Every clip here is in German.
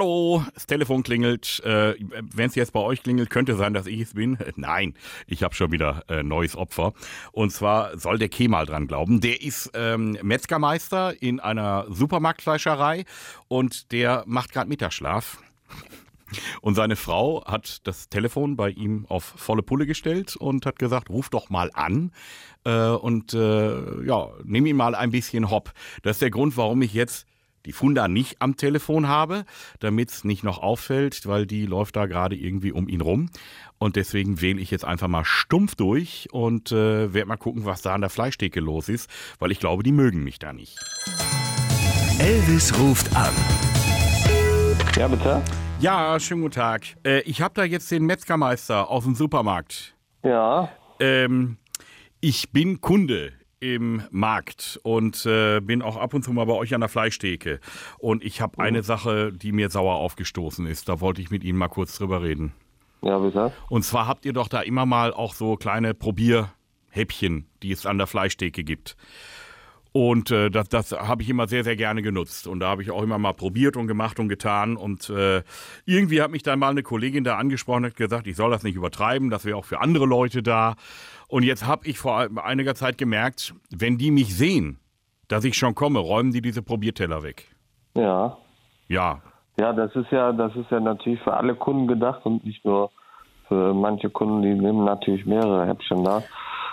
Hallo, das Telefon klingelt. Äh, Wenn es jetzt bei euch klingelt, könnte sein, dass ich es bin. Nein, ich habe schon wieder äh, neues Opfer. Und zwar soll der Kemal dran glauben. Der ist ähm, Metzgermeister in einer Supermarktfleischerei und der macht gerade Mittagsschlaf. Und seine Frau hat das Telefon bei ihm auf volle Pulle gestellt und hat gesagt, ruf doch mal an äh, und äh, ja, nimm ihn mal ein bisschen hopp. Das ist der Grund, warum ich jetzt die Funda nicht am Telefon habe, damit es nicht noch auffällt, weil die läuft da gerade irgendwie um ihn rum. Und deswegen wähle ich jetzt einfach mal stumpf durch und äh, werde mal gucken, was da an der Fleischtheke los ist, weil ich glaube, die mögen mich da nicht. Elvis ruft an. Ja, bitte? Ja, schönen guten Tag. Äh, ich habe da jetzt den Metzgermeister aus dem Supermarkt. Ja. Ähm, ich bin Kunde im Markt und äh, bin auch ab und zu mal bei euch an der Fleischtheke. Und ich habe eine Sache, die mir sauer aufgestoßen ist. Da wollte ich mit Ihnen mal kurz drüber reden. Ja, bitte? Und zwar habt ihr doch da immer mal auch so kleine Probierhäppchen, die es an der Fleischtheke gibt. Und äh, das, das habe ich immer sehr, sehr gerne genutzt. Und da habe ich auch immer mal probiert und gemacht und getan. Und äh, irgendwie hat mich dann mal eine Kollegin da angesprochen und hat gesagt, ich soll das nicht übertreiben, das wäre auch für andere Leute da. Und jetzt habe ich vor einiger Zeit gemerkt, wenn die mich sehen, dass ich schon komme, räumen die diese Probierteller weg. Ja. Ja, Ja, das ist ja, das ist ja natürlich für alle Kunden gedacht und nicht nur für manche Kunden, die nehmen natürlich mehrere Häppchen da.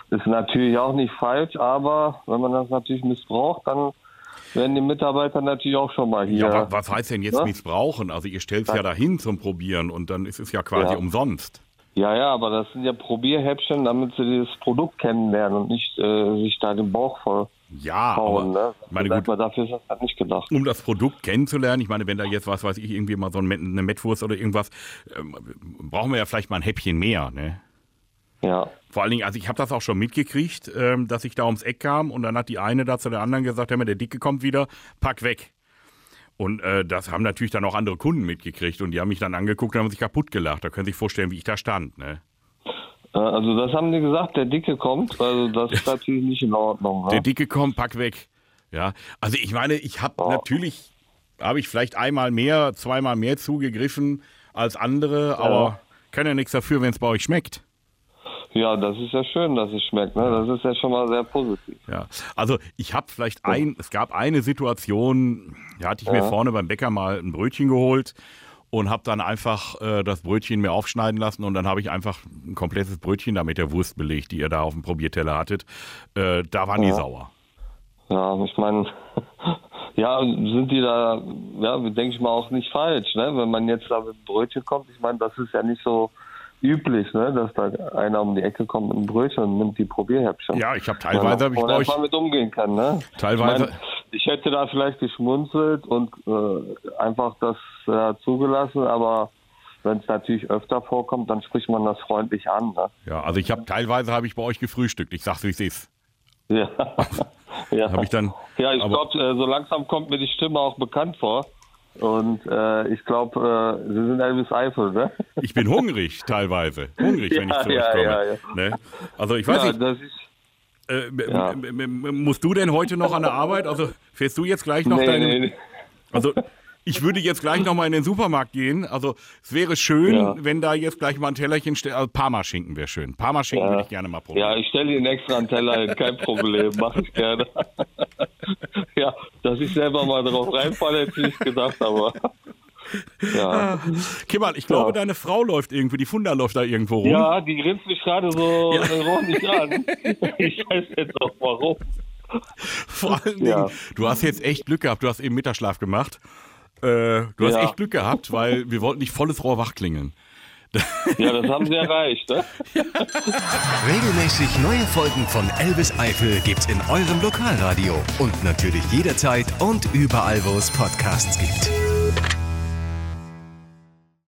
Ist natürlich auch nicht falsch, aber wenn man das natürlich missbraucht, dann werden die Mitarbeiter natürlich auch schon mal hier. ja wa- was heißt denn jetzt Ne? missbrauchen? Also ihr stellt es ja dahin zum Probieren und dann ist es ja quasi Ja. umsonst. Ja, ja, aber das sind ja Probierhäppchen, damit sie das Produkt kennenlernen und nicht äh, sich da den Bauch voll Ja, hauen. aber Ne? meine gut, mal, dafür ist das halt nicht gedacht. um das Produkt kennenzulernen, ich meine, wenn da jetzt was weiß ich, irgendwie mal so eine Mettwurst oder irgendwas, ähm, brauchen wir ja vielleicht mal ein Häppchen mehr, ne? Ja. Vor allen Dingen, also ich habe das auch schon mitgekriegt, ähm, dass ich da ums Eck kam und dann hat die eine da zu der anderen gesagt, hör mal, der Dicke kommt wieder, pack weg. Und äh, das haben natürlich dann auch andere Kunden mitgekriegt und die haben mich dann angeguckt und haben sich kaputt gelacht. Da können Sie sich vorstellen, wie ich da stand, ne? Äh, Also das haben die gesagt, der Dicke kommt. Also das ist natürlich nicht in Ordnung. Ne? Der Dicke kommt, pack weg. Ja, also ich meine, ich habe Ja. natürlich, habe ich vielleicht einmal mehr, zweimal mehr zugegriffen als andere, aber kann ja nichts dafür, wenn es bei euch schmeckt. Ja, das ist ja schön, dass es schmeckt. Ne? Das ist ja schon mal sehr positiv. Ja, also ich habe vielleicht ein, es gab eine Situation, da hatte ich mir vorne beim Bäcker mal ein Brötchen geholt und habe dann einfach äh, das Brötchen mir aufschneiden lassen und dann habe ich einfach ein komplettes Brötchen da mit der Wurst belegt, die ihr da auf dem Probierteller hattet. Äh, da waren die sauer. Ja, ich meine, ja, sind die da, ja, denke ich mal auch nicht falsch, ne? Wenn man jetzt da mit einem Brötchen kommt, ich meine, das ist ja nicht so üblich, ne? Dass da einer um die Ecke kommt mit einem Brötchen und nimmt die Probierhäppchen. Ja, ich habe teilweise habe ich bei euch mal mit umgehen kann, ne? Teilweise- Ich, mein, ich hätte da vielleicht geschmunzelt und äh, einfach das äh, zugelassen, aber wenn es natürlich öfter vorkommt, dann spricht man das freundlich an, ne? ja, also ich habe teilweise habe ich bei euch gefrühstückt. Ich sag's wie es ist. Ja. ja. Habe ich dann Ja, ich glaube, äh, so langsam kommt mir die Stimme auch bekannt vor. Und äh, ich glaube, äh, Sie sind Elvis Eifel, ne? Ich bin hungrig teilweise. Hungrig, wenn ich Ja, zurückkomme. ja, ja, Ne? Also ich weiß ja, nicht, äh, Ja. musst du denn heute noch an der Arbeit? Also fährst du jetzt gleich noch Nee, deine. nee, nee. Also ich würde jetzt gleich noch mal in den Supermarkt gehen. Also es wäre schön, Ja. wenn da jetzt gleich mal ein Tellerchen steht. Also Parmaschinken wäre schön. Parmaschinken Ja. würde ich gerne mal probieren. Ja, ich stelle Ihnen extra einen Teller hin, kein Problem, mache ich gerne. ja, dass ich selber mal drauf reinfalle, hätte ich nicht gedacht, aber. Ja. Kimmerl, ich glaube, Ja. deine Frau läuft irgendwie, die Funda läuft da irgendwo rum. ja, die grinst mich gerade so Ja. ironisch an. Ich weiß jetzt auch warum. Vor allen Dingen, Ja. du hast jetzt echt Glück gehabt. Du hast eben Mittagsschlaf gemacht. Äh, du hast echt Glück gehabt, weil wir wollten nicht volles Rohr wach klingeln. Ja, das haben Sie erreicht, ne? Regelmäßig neue Folgen von Elvis Eifel gibt's in eurem Lokalradio und natürlich jederzeit und überall, wo es Podcasts gibt.